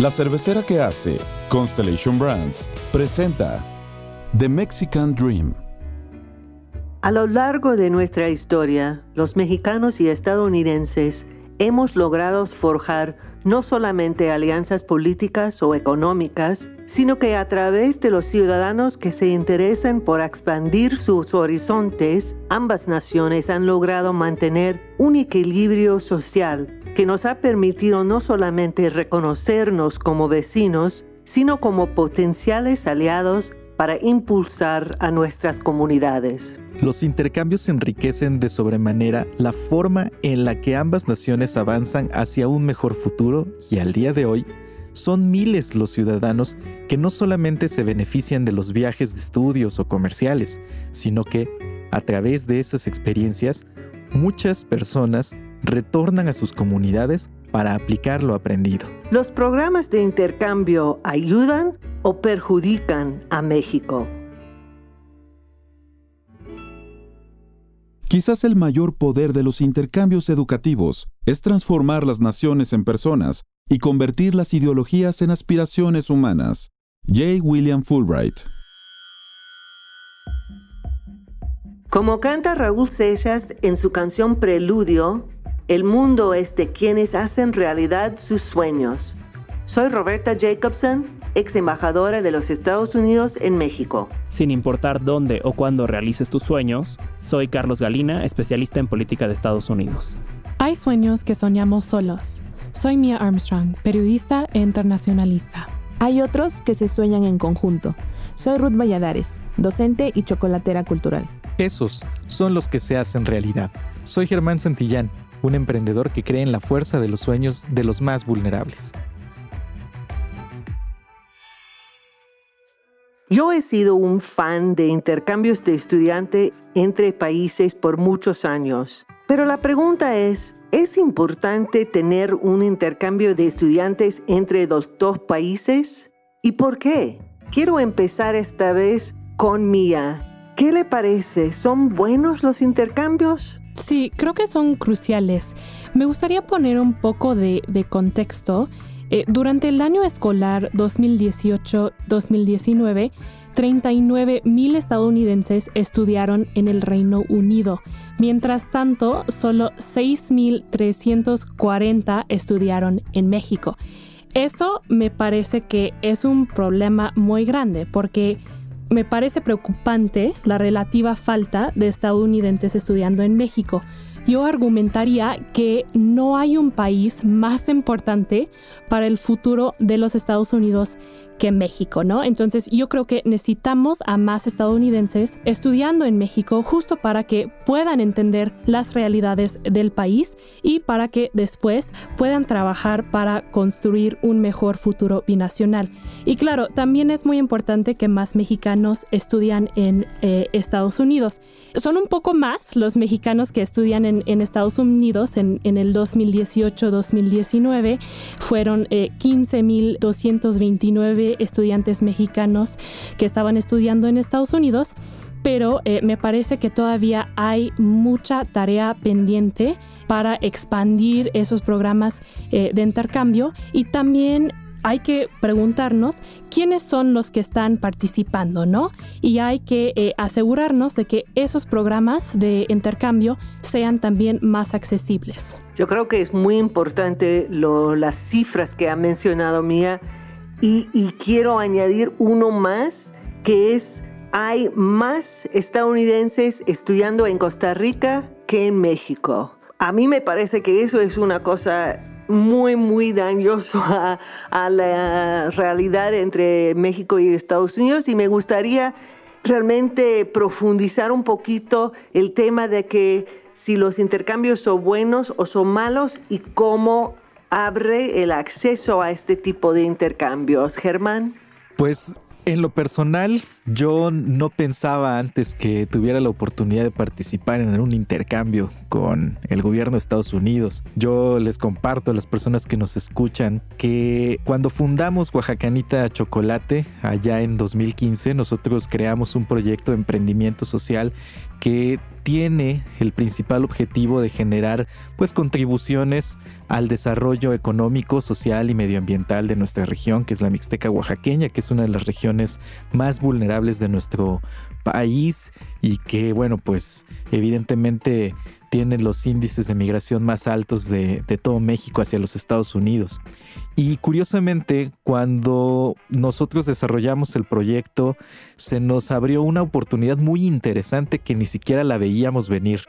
La cervecera que hace Constellation Brands presenta The Mexican Dream. A lo largo de nuestra historia, los mexicanos y estadounidenses hemos logrado forjar no solamente alianzas políticas o económicas, sino que a través de los ciudadanos que se interesan por expandir sus horizontes, ambas naciones han logrado mantener un equilibrio social que nos ha permitido no solamente reconocernos como vecinos, sino como potenciales aliados para impulsar a nuestras comunidades. Los intercambios enriquecen de sobremanera la forma en la que ambas naciones avanzan hacia un mejor futuro y al día de hoy son miles los ciudadanos que no solamente se benefician de los viajes de estudios o comerciales, sino que, a través de esas experiencias, muchas personas retornan a sus comunidades para aplicar lo aprendido. ¿Los programas de intercambio ayudan o perjudican a México? Quizás el mayor poder de los intercambios educativos es transformar las naciones en personas y convertir las ideologías en aspiraciones humanas. J. William Fulbright. Como canta Raúl Seixas en su canción Preludio, el mundo es de quienes hacen realidad sus sueños. Soy Roberta Jacobson ex embajadora de los Estados Unidos en México. Sin importar dónde o cuándo realices tus sueños, soy Carlos Galina, especialista en política de Estados Unidos. Hay sueños que soñamos solos. Soy Mia Armstrong, periodista e internacionalista. Hay otros que se sueñan en conjunto. Soy Ruth Valladares, docente y chocolatera cultural. Esos son los que se hacen realidad. Soy Germán Santillán, un emprendedor que cree en la fuerza de los sueños de los más vulnerables. Yo he sido un fan de intercambios de estudiantes entre países por muchos años, pero la pregunta es, ¿es importante tener un intercambio de estudiantes entre los dos países? ¿Y por qué? Quiero empezar esta vez con Mía. ¿Qué le parece? ¿Son buenos los intercambios? Sí, creo que son cruciales. Me gustaría poner un poco de, contexto eh, durante el año escolar 2018-2019, 39 mil estadounidenses estudiaron en el Reino Unido. Mientras tanto, solo 6.340 estudiaron en México. Eso me parece que es un problema muy grande porque me parece preocupante la relativa falta de estadounidenses estudiando en México yo argumentaría que no hay un país más importante para el futuro de los Estados Unidos que México, ¿no? Entonces yo creo que necesitamos a más estadounidenses estudiando en México justo para que puedan entender las realidades del país y para que después puedan trabajar para construir un mejor futuro binacional. Y claro, también es muy importante que más mexicanos estudian en eh, Estados Unidos. Son un poco más los mexicanos que estudian en, Estados Unidos en, en el 2018-2019. Fueron eh, 15.229 estudiantes mexicanos que estaban estudiando en Estados Unidos, pero eh, me parece que todavía hay mucha tarea pendiente para expandir esos programas eh, de intercambio y también hay que preguntarnos quiénes son los que están participando, ¿no? Y hay que eh, asegurarnos de que esos programas de intercambio sean también más accesibles. Yo creo que es muy importante las cifras que ha mencionado Mía y, quiero añadir uno más, que es, hay más estadounidenses estudiando en Costa Rica que en México. A mí me parece que eso es una cosa muy, muy dañoso a, la realidad entre México y Estados Unidos y me gustaría realmente profundizar un poquito el tema de que si los intercambios son buenos o son malos y cómo abre el acceso a este tipo de intercambios, Germán? Pues en lo personal, yo no pensaba antes que tuviera la oportunidad de participar en un intercambio con el gobierno de Estados Unidos. Yo les comparto a las personas que nos escuchan que cuando fundamos Oaxacanita Chocolate, allá en 2015, nosotros creamos un proyecto de emprendimiento social que tiene el principal objetivo de generar pues contribuciones al desarrollo económico, social y medioambiental de nuestra región, que es la Mixteca oaxaqueña, que es una de las regiones más vulnerables de nuestro país y que bueno pues evidentemente tiene los índices de migración más altos de, de todo México hacia los Estados Unidos. Y curiosamente, cuando nosotros desarrollamos el proyecto, se nos abrió una oportunidad muy interesante que ni siquiera la veíamos venir.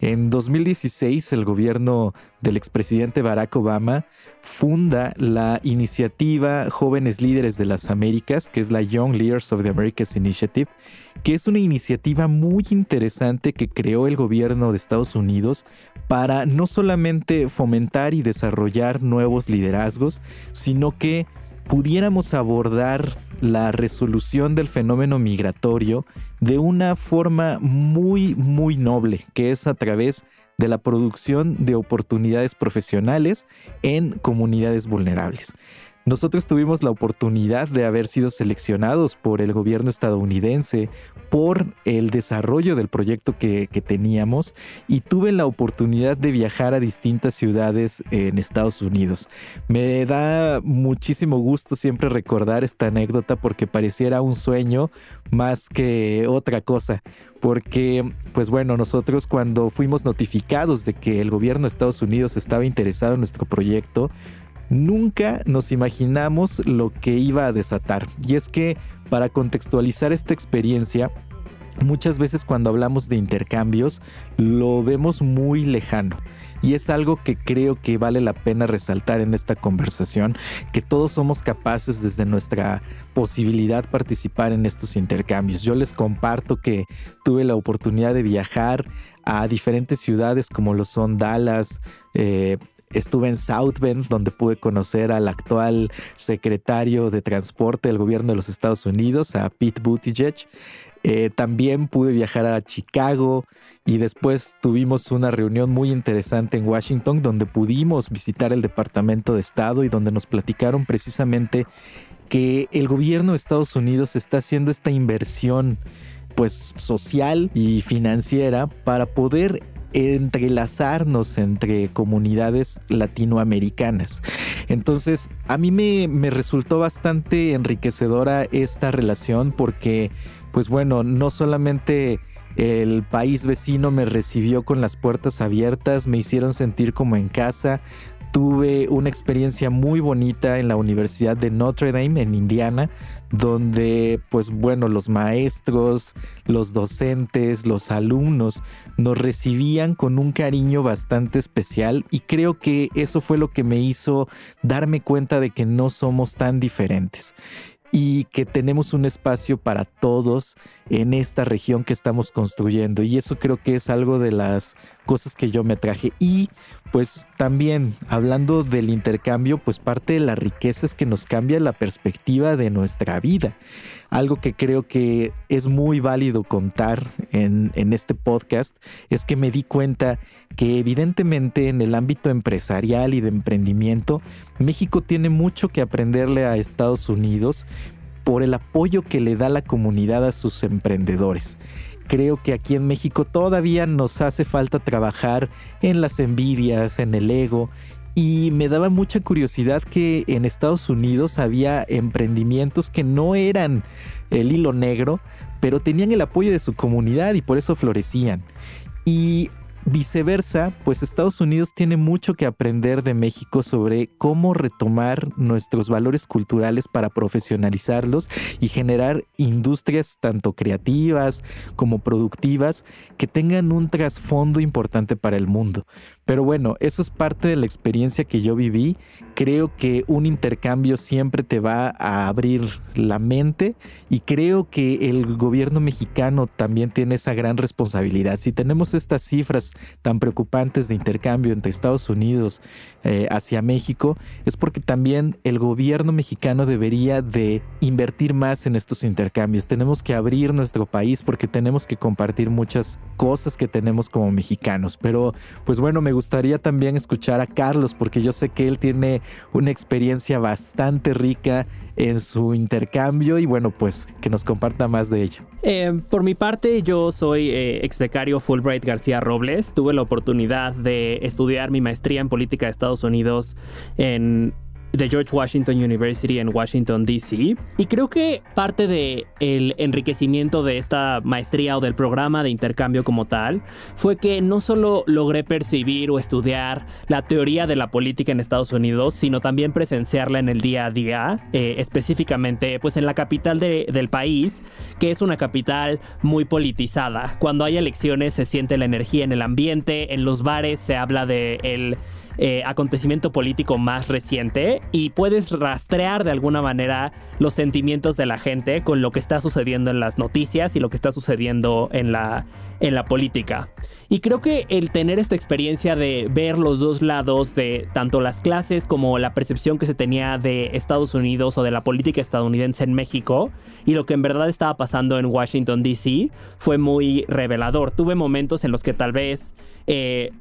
En 2016, el gobierno del expresidente Barack Obama funda la iniciativa Jóvenes Líderes de las Américas, que es la Young Leaders of the Americas Initiative, que es una iniciativa muy interesante que creó el gobierno de Estados Unidos para no solamente fomentar y desarrollar nuevos liderazgos, sino que pudiéramos abordar la resolución del fenómeno migratorio de una forma muy, muy noble, que es a través de la producción de oportunidades profesionales en comunidades vulnerables. Nosotros tuvimos la oportunidad de haber sido seleccionados por el gobierno estadounidense por el desarrollo del proyecto que, teníamos y tuve la oportunidad de viajar a distintas ciudades en Estados Unidos. Me da muchísimo gusto siempre recordar esta anécdota porque pareciera un sueño más que otra cosa. Porque, pues bueno, nosotros cuando fuimos notificados de que el gobierno de Estados Unidos estaba interesado en nuestro proyecto, nunca nos imaginamos lo que iba a desatar. Y es que para contextualizar esta experiencia, muchas veces cuando hablamos de intercambios lo vemos muy lejano. Y es algo que creo que vale la pena resaltar en esta conversación, que todos somos capaces desde nuestra posibilidad participar en estos intercambios. Yo les comparto que tuve la oportunidad de viajar a diferentes ciudades como lo son Dallas, eh, Estuve en South Bend, donde pude conocer al actual secretario de Transporte del gobierno de los Estados Unidos, a Pete Buttigieg. Eh, también pude viajar a Chicago y después tuvimos una reunión muy interesante en Washington donde pudimos visitar el Departamento de Estado y donde nos platicaron precisamente que el gobierno de Estados Unidos está haciendo esta inversión pues social y financiera para poder entrelazarnos entre comunidades latinoamericanas. Entonces, a mí me, me resultó bastante enriquecedora esta relación porque, pues bueno, no solamente el país vecino me recibió con las puertas abiertas, me hicieron sentir como en casa, tuve una experiencia muy bonita en la Universidad de Notre Dame en Indiana, donde pues bueno, los maestros, los docentes, los alumnos nos recibían con un cariño bastante especial y creo que eso fue lo que me hizo darme cuenta de que no somos tan diferentes y que tenemos un espacio para todos en esta región que estamos construyendo. Y eso creo que es algo de las cosas que yo me traje. Y pues también hablando del intercambio, pues parte de la riqueza es que nos cambia la perspectiva de nuestra vida. Algo que creo que es muy válido contar en, en este podcast es que me di cuenta que evidentemente en el ámbito empresarial y de emprendimiento, México tiene mucho que aprenderle a Estados Unidos por el apoyo que le da la comunidad a sus emprendedores. Creo que aquí en México todavía nos hace falta trabajar en las envidias, en el ego y me daba mucha curiosidad que en Estados Unidos había emprendimientos que no eran el hilo negro, pero tenían el apoyo de su comunidad y por eso florecían. Y Viceversa, pues Estados Unidos tiene mucho que aprender de México sobre cómo retomar nuestros valores culturales para profesionalizarlos y generar industrias tanto creativas como productivas que tengan un trasfondo importante para el mundo. Pero bueno, eso es parte de la experiencia que yo viví. Creo que un intercambio siempre te va a abrir la mente y creo que el gobierno mexicano también tiene esa gran responsabilidad. Si tenemos estas cifras tan preocupantes de intercambio entre Estados Unidos eh, hacia México, es porque también el gobierno mexicano debería de invertir más en estos intercambios. Tenemos que abrir nuestro país porque tenemos que compartir muchas cosas que tenemos como mexicanos. Pero pues bueno, me gustaría también escuchar a Carlos porque yo sé que él tiene una experiencia bastante rica en su intercambio y bueno, pues que nos comparta más de ello. Eh, por mi parte, yo soy eh, ex becario Fulbright García Robles. Tuve la oportunidad de estudiar mi maestría en política de Estados Unidos en de George Washington University en Washington, D.C. Y creo que parte del el enriquecimiento de esta maestría o del programa de intercambio como tal fue que no solo logré percibir o estudiar la teoría de la política en Estados Unidos, sino también presenciarla en el día a día, eh, específicamente pues en la capital del país, que es una capital muy politizada. Cuando hay elecciones se siente la energía en el ambiente, en los bares se habla de el eh, acontecimiento político más reciente y puedes rastrear de alguna manera los sentimientos de la gente con lo que está sucediendo en las noticias y lo que está sucediendo en la, en la política. Y creo que el tener esta experiencia de ver los dos lados de tanto las clases como la percepción que se tenía de Estados Unidos o de la política estadounidense en México y lo que en verdad estaba pasando en Washington, D.C. fue muy revelador. Tuve momentos en los que tal vez... Eh,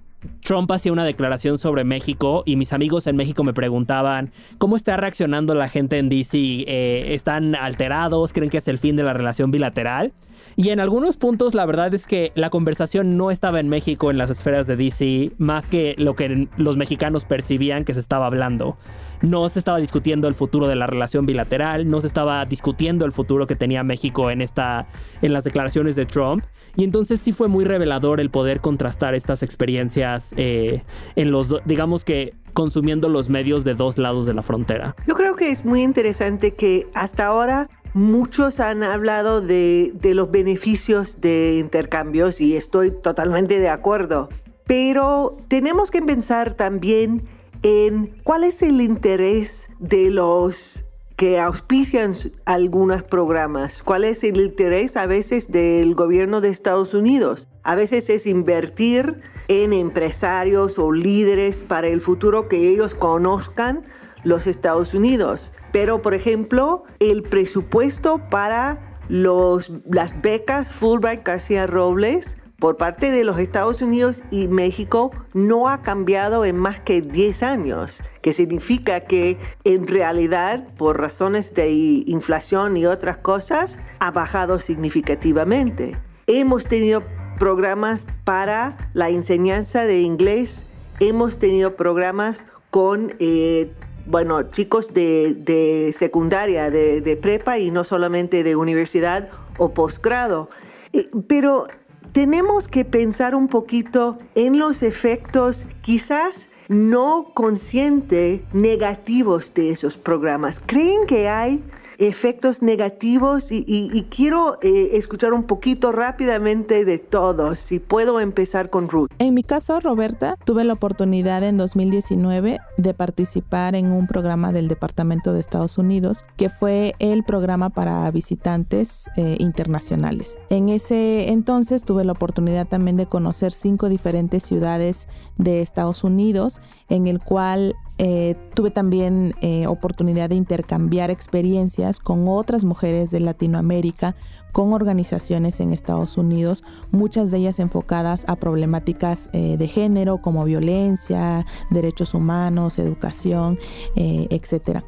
Trump hacía una declaración sobre México y mis amigos en México me preguntaban cómo está reaccionando la gente en DC. Eh, ¿Están alterados? ¿Creen que es el fin de la relación bilateral? Y en algunos puntos la verdad es que la conversación no estaba en México en las esferas de DC, más que lo que los mexicanos percibían que se estaba hablando. No se estaba discutiendo el futuro de la relación bilateral, no se estaba discutiendo el futuro que tenía México en, esta, en las declaraciones de Trump. Y entonces sí fue muy revelador el poder contrastar estas experiencias eh, en los, digamos que consumiendo los medios de dos lados de la frontera. Yo creo que es muy interesante que hasta ahora Muchos han hablado de, los beneficios de intercambios y estoy totalmente de acuerdo, pero tenemos que pensar también en cuál es el interés de los que auspician algunos programas, cuál es el interés a veces del gobierno de Estados Unidos. A veces es invertir en empresarios o líderes para el futuro que ellos conozcan los Estados Unidos. Pero, por ejemplo, el presupuesto para los, las becas Fulbright García Robles por parte de los Estados Unidos y México no ha cambiado en más que 10 años, que significa que en realidad por razones de inflación y otras cosas ha bajado significativamente. Hemos tenido programas para la enseñanza de inglés, hemos tenido programas con eh, bueno, chicos de, secundaria, de, prepa y no solamente de universidad o posgrado. Eh, pero tenemos que pensar un poquito en los efectos quizás no conscientes negativos de esos programas. ¿Creen que hay efectos negativos y, quiero eh, escuchar un poquito rápidamente de todos. Si puedo empezar con Ruth. En mi caso, Roberta, tuve la oportunidad en 2019 de participar en un programa del Departamento de Estados Unidos que fue el programa para visitantes eh, internacionales. En ese entonces tuve la oportunidad también de conocer cinco diferentes ciudades de Estados Unidos en el cual eh, tuve también eh, oportunidad de intercambiar experiencias con otras mujeres de Latinoamérica, con organizaciones en Estados Unidos, muchas de ellas enfocadas a problemáticas eh, de género como violencia, derechos humanos, educación, etc.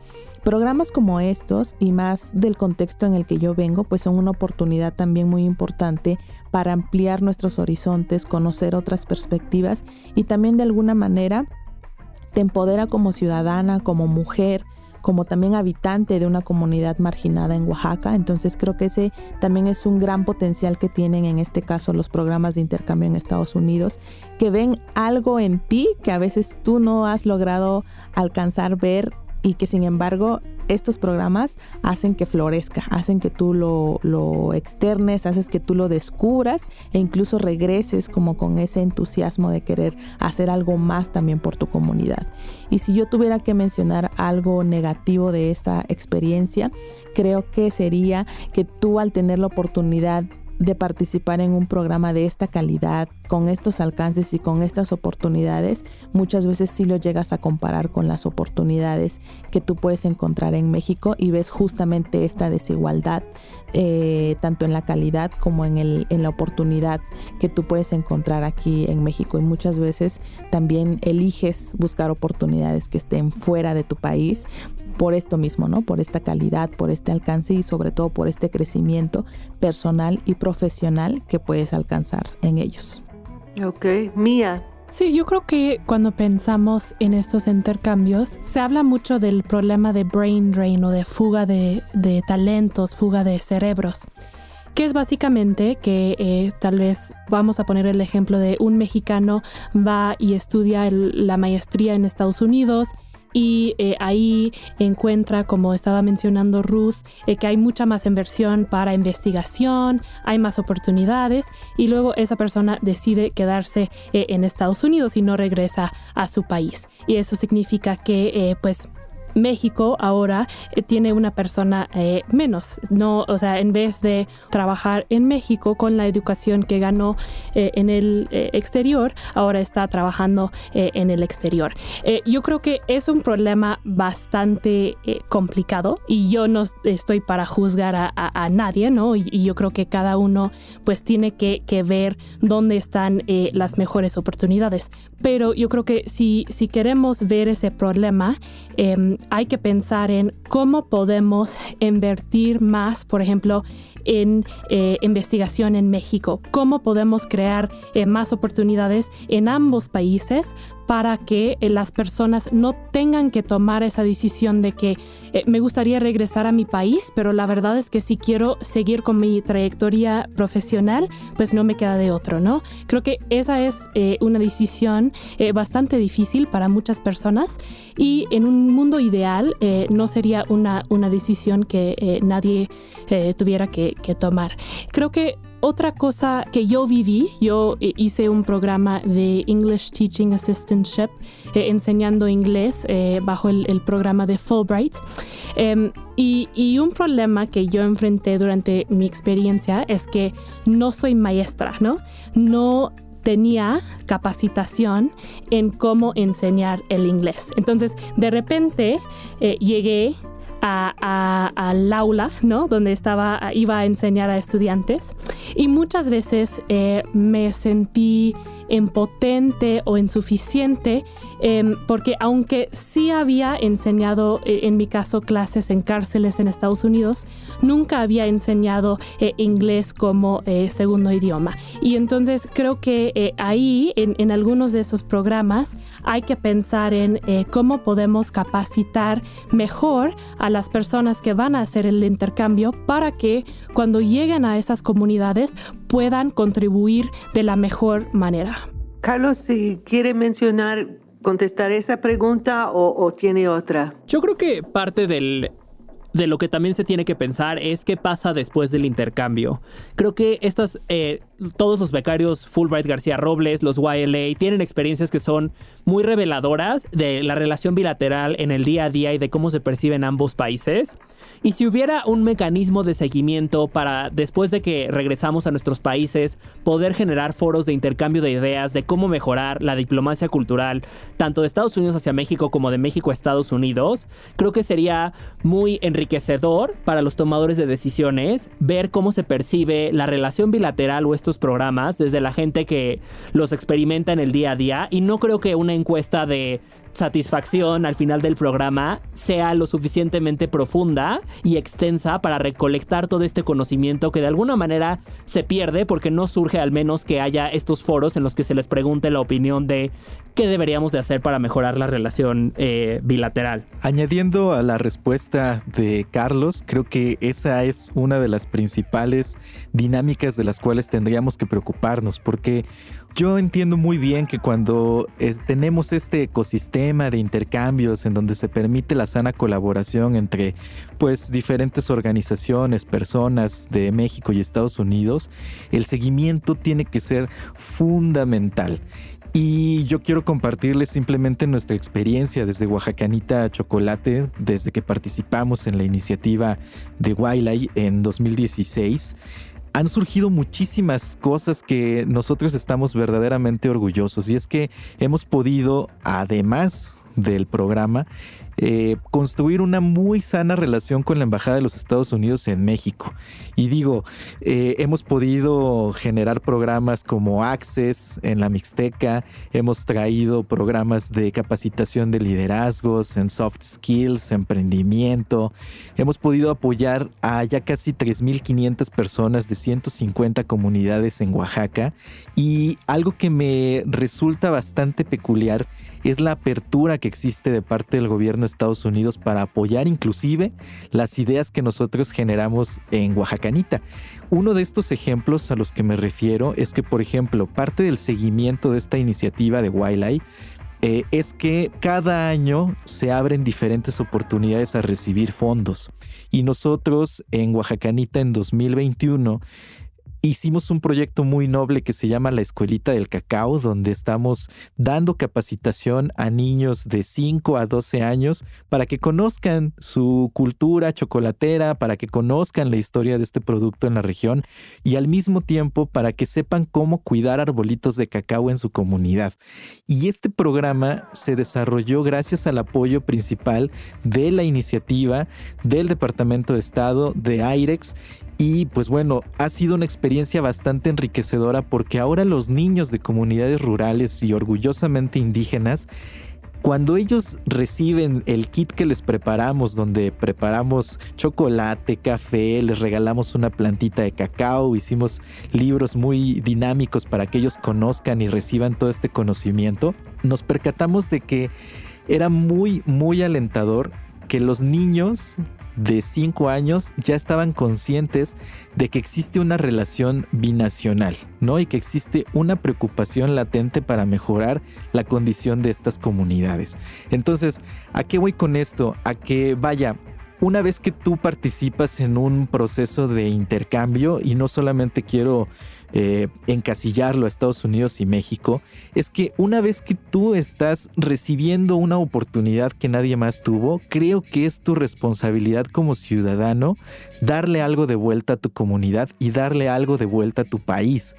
Programas como estos y más del contexto en el que yo vengo, pues son una oportunidad también muy importante para ampliar nuestros horizontes, conocer otras perspectivas y también de alguna manera te empodera como ciudadana, como mujer, como también habitante de una comunidad marginada en Oaxaca. Entonces creo que ese también es un gran potencial que tienen en este caso los programas de intercambio en Estados Unidos, que ven algo en ti que a veces tú no has logrado alcanzar ver y que sin embargo estos programas hacen que florezca, hacen que tú lo, lo externes, haces que tú lo descubras e incluso regreses como con ese entusiasmo de querer hacer algo más también por tu comunidad. Y si yo tuviera que mencionar algo negativo de esta experiencia, creo que sería que tú al tener la oportunidad de participar en un programa de esta calidad, con estos alcances y con estas oportunidades, muchas veces sí lo llegas a comparar con las oportunidades que tú puedes encontrar en México y ves justamente esta desigualdad, eh, tanto en la calidad como en, el, en la oportunidad que tú puedes encontrar aquí en México. Y muchas veces también eliges buscar oportunidades que estén fuera de tu país por esto mismo, ¿no? Por esta calidad, por este alcance y sobre todo por este crecimiento personal y profesional que puedes alcanzar en ellos. Ok, Mía. Sí, yo creo que cuando pensamos en estos intercambios, se habla mucho del problema de brain drain o de fuga de, de talentos, fuga de cerebros que es básicamente que eh, tal vez vamos a poner el ejemplo de un mexicano va y estudia la maestría en Estados Unidos y eh, ahí encuentra, como estaba mencionando Ruth, eh, que hay mucha más inversión para investigación, hay más oportunidades y luego esa persona decide quedarse en Estados Unidos y no regresa a su país. Y eso significa que pues México ahora eh, tiene una persona eh, menos, no, o sea, en vez de trabajar en México con la educación que ganó eh, en el exterior, ahora está trabajando en el exterior. yo creo que es un problema bastante complicado y yo no estoy para juzgar a, nadie, ¿no? Y, yo creo que cada uno pues tiene que, ver dónde están las mejores oportunidades. Pero yo creo que si, si queremos ver ese problema, em, hay que pensar en cómo podemos invertir más, por ejemplo, en eh, investigación en México, cómo podemos crear eh, más oportunidades en ambos países para que eh, las personas no tengan que tomar esa decisión de que me gustaría regresar a mi país, pero la verdad es que si quiero seguir con mi trayectoria profesional, pues no me queda de otro, ¿no? Creo que esa es una decisión bastante difícil para muchas personas y en un mundo ideal no sería una, una decisión que nadie tuviera que, tomar. Creo que otra cosa que yo viví, yo hice un programa de English Teaching Assistantship eh, enseñando inglés eh, bajo el, programa de Fulbright. Em, y, y, un problema que yo enfrenté durante mi experiencia es que no soy maestra, ¿no? No tenía capacitación en cómo enseñar el inglés. Entonces, de repente al aula, ¿no? Donde estaba, iba a enseñar a estudiantes. Y muchas veces eh, me sentí impotente o insuficiente, em, porque aunque sí había enseñado, eh, en mi caso, clases en cárceles en Estados Unidos, nunca había enseñado eh, inglés como eh, segundo idioma. Y entonces creo que ahí, en, en, algunos de esos programas, hay que pensar en cómo podemos capacitar mejor a las personas que van a hacer el intercambio para que cuando lleguen a esas comunidades puedan contribuir de la mejor manera. Carlos, si quiere mencionar, contestar esa pregunta o, tiene otra. Yo creo que parte de lo que también se tiene que pensar es qué pasa después del intercambio. Creo que estas, eh, todos los becarios Fulbright García Robles, los YLA, tienen experiencias que son muy reveladoras de la relación bilateral en el día a día y de cómo se perciben ambos países. Y si hubiera un mecanismo de seguimiento para, después de que regresamos a nuestros países, poder generar foros de intercambio de ideas de cómo mejorar la diplomacia cultural, tanto de Estados Unidos hacia México como de México a Estados Unidos, creo que sería muy enriquecedor para los tomadores de decisiones ver cómo se percibe la relación bilateral o estos programas desde la gente que los experimenta en el día a día. Y no creo que una encuesta de satisfacción al final del programa sea lo suficientemente profunda y extensa para recolectar todo este conocimiento que de alguna manera se pierde porque no surge al menos que haya estos foros en los que se les pregunte la opinión de qué deberíamos de hacer para mejorar la relación eh, bilateral. Añadiendo a la respuesta de Carlos, creo que esa es una de las principales dinámicas de las cuales tendríamos que preocuparnos porque yo entiendo muy bien que cuando tenemos este ecosistema de intercambios en donde se permite la sana colaboración entre pues diferentes organizaciones, personas de México y Estados Unidos, el seguimiento tiene que ser fundamental. Y yo quiero compartirles simplemente nuestra experiencia desde Oaxacanita Chocolate, desde que participamos en la iniciativa de Wailay en 2016 han surgido muchísimas cosas que nosotros estamos verdaderamente orgullosos. Y es que hemos podido, además del programa, eh, construir una muy sana relación con la Embajada de los Estados Unidos en México. Y digo, eh, hemos podido generar programas como Access en la Mixteca, hemos traído programas de capacitación de liderazgos, en soft skills, emprendimiento, hemos podido apoyar a ya casi 3.500 personas de 150 comunidades en Oaxaca y algo que me resulta bastante peculiar es la apertura que existe de parte del gobierno de Estados Unidos para apoyar inclusive las ideas que nosotros generamos en Oaxacanita. Uno de estos ejemplos a los que me refiero es que, por ejemplo, parte del seguimiento de esta iniciativa de Wildlife eh, es que cada año se abren diferentes oportunidades a recibir fondos. Y nosotros en Oaxacanita en 2021 hicimos un proyecto muy noble que se llama la Escuelita del Cacao, donde estamos dando capacitación a niños de 5 a 12 años para que conozcan su cultura chocolatera, para que conozcan la historia de este producto en la región y al mismo tiempo para que sepan cómo cuidar arbolitos de cacao en su comunidad. Y este programa se desarrolló gracias al apoyo principal de la iniciativa del Departamento de Estado, de AIREX y pues bueno, ha sido una experiencia bastante enriquecedora porque ahora los niños de comunidades rurales y orgullosamente indígenas, cuando ellos reciben el kit que les preparamos, donde preparamos chocolate, café, les regalamos una plantita de cacao, hicimos libros muy dinámicos para que ellos conozcan y reciban todo este conocimiento, nos percatamos de que era muy, muy alentador que los niños de 5 años ya estaban conscientes de que existe una relación binacional, ¿no? Y que existe una preocupación latente para mejorar la condición de estas comunidades. Entonces, ¿a qué voy con esto? A que vaya, una vez que tú participas en un proceso de intercambio, y no solamente quiero eh, encasillarlo a Estados Unidos y México, es que una vez que tú estás recibiendo una oportunidad que nadie más tuvo, creo que es tu responsabilidad como ciudadano darle algo de vuelta a tu comunidad y darle algo de vuelta a tu país.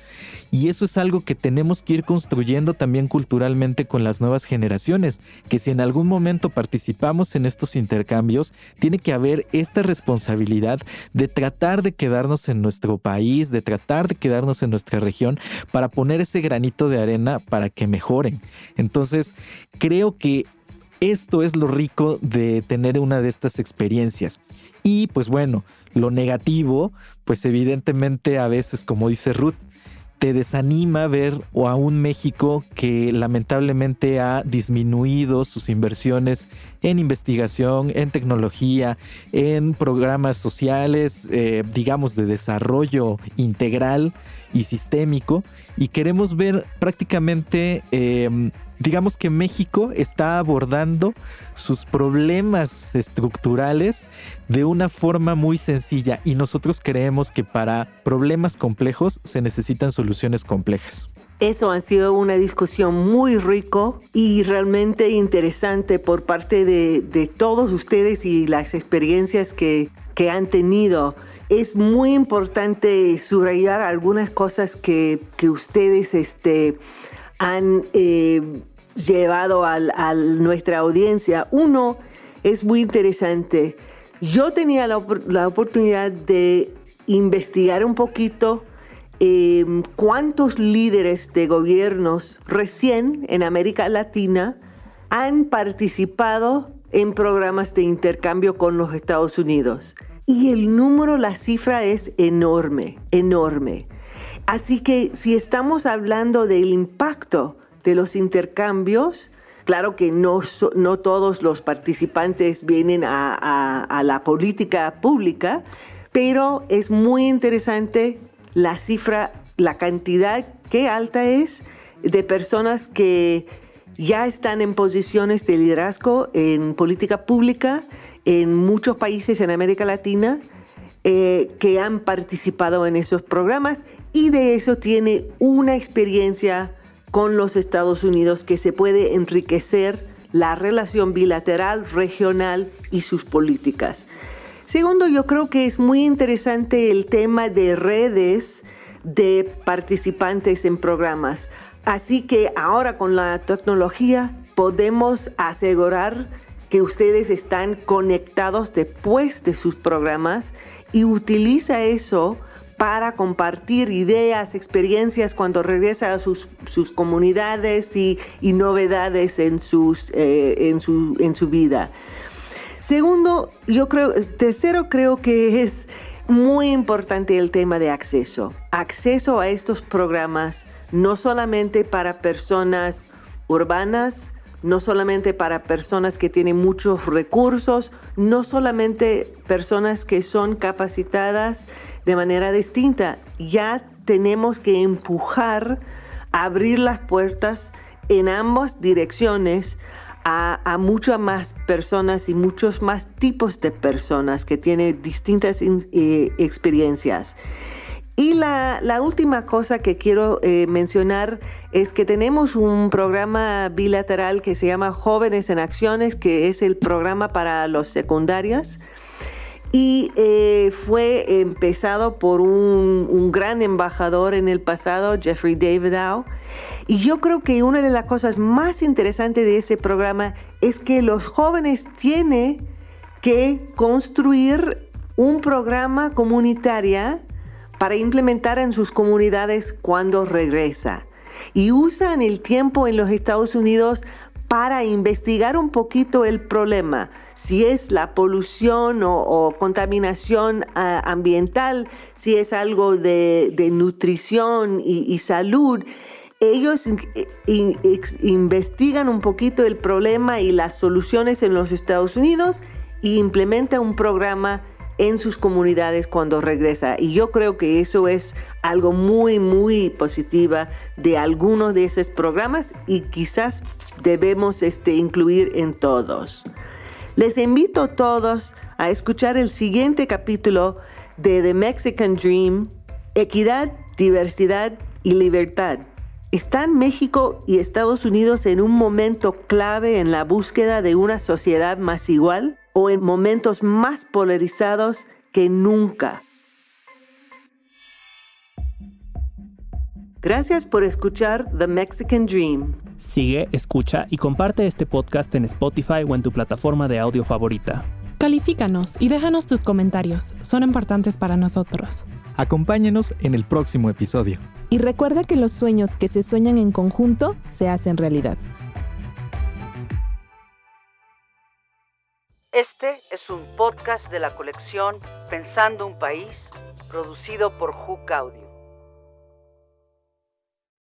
Y eso es algo que tenemos que ir construyendo también culturalmente con las nuevas generaciones, que si en algún momento participamos en estos intercambios, tiene que haber esta responsabilidad de tratar de quedarnos en nuestro país, de tratar de quedarnos en nuestra región para poner ese granito de arena para que mejoren. Entonces, creo que esto es lo rico de tener una de estas experiencias. Y pues bueno, lo negativo, pues evidentemente a veces, como dice Ruth, te desanima ver a un México que lamentablemente ha disminuido sus inversiones en investigación, en tecnología, en programas sociales, eh, digamos, de desarrollo integral y sistémico y queremos ver prácticamente, em, digamos que México está abordando sus problemas estructurales de una forma muy sencilla y nosotros creemos que para problemas complejos se necesitan soluciones complejas. Eso ha sido una discusión muy rico y realmente interesante por parte de, de todos ustedes y las experiencias que, que han tenido es muy importante subrayar algunas cosas que, ustedes este, han eh, llevado a, nuestra audiencia. Uno es muy interesante. Yo tenía la, oportunidad de investigar un poquito em, cuántos líderes de gobiernos recién en América Latina han participado en programas de intercambio con los Estados Unidos. Y el número, la cifra es enorme, enorme. Así que si estamos hablando del impacto de los intercambios, claro que no, no todos los participantes vienen a, a la política pública, pero es muy interesante la cifra, la cantidad, qué alta es, de personas que ya están en posiciones de liderazgo en política pública en muchos países en América Latina eh, que han participado en esos programas y de eso tiene una experiencia con los Estados Unidos que se puede enriquecer la relación bilateral, regional y sus políticas. Segundo, yo creo que es muy interesante el tema de redes de participantes en programas. Así que ahora con la tecnología podemos asegurar que ustedes están conectados después de sus programas y utiliza eso para compartir ideas, experiencias cuando regresa a sus, comunidades y, novedades en, sus, eh, en, su, en su vida. Segundo, yo creo, tercero creo que es muy importante el tema de acceso. Acceso a estos programas no solamente para personas urbanas, no solamente para personas que tienen muchos recursos, no solamente personas que son capacitadas de manera distinta. Ya tenemos que empujar, abrir las puertas en ambas direcciones a, muchas más personas y muchos más tipos de personas que tienen distintas eh, experiencias. Y la, última cosa que quiero eh, mencionar es que tenemos un programa bilateral que se llama Jóvenes en Acciones, que es el programa para los secundarios y eh, fue empezado por un, gran embajador en el pasado, Jeffrey Davidow. Y yo creo que una de las cosas más interesantes de ese programa es que los jóvenes tienen que construir un programa comunitario para implementar en sus comunidades cuando regresa. Y usan el tiempo en los Estados Unidos para investigar un poquito el problema, si es la polución o, contaminación ambiental, si es algo de, nutrición y, salud. Ellos investigan un poquito el problema y las soluciones en los Estados Unidos e implementan un programa en sus comunidades cuando regresa. Y yo creo que eso es algo muy, muy positiva de algunos de esos programas y quizás debemos este, incluir en todos. Les invito a todos a escuchar el siguiente capítulo de The Mexican Dream, Equidad, Diversidad y Libertad. ¿Están México y Estados Unidos en un momento clave en la búsqueda de una sociedad más igual o en momentos más polarizados que nunca? Gracias por escuchar The Mexican Dream. Sigue, escucha y comparte este podcast en Spotify o en tu plataforma de audio favorita. Califícanos y déjanos tus comentarios, son importantes para nosotros. Acompáñenos en el próximo episodio. Y recuerda que los sueños que se sueñan en conjunto se hacen realidad. Este es un podcast de la colección Pensando un País, producido por Hook Audio.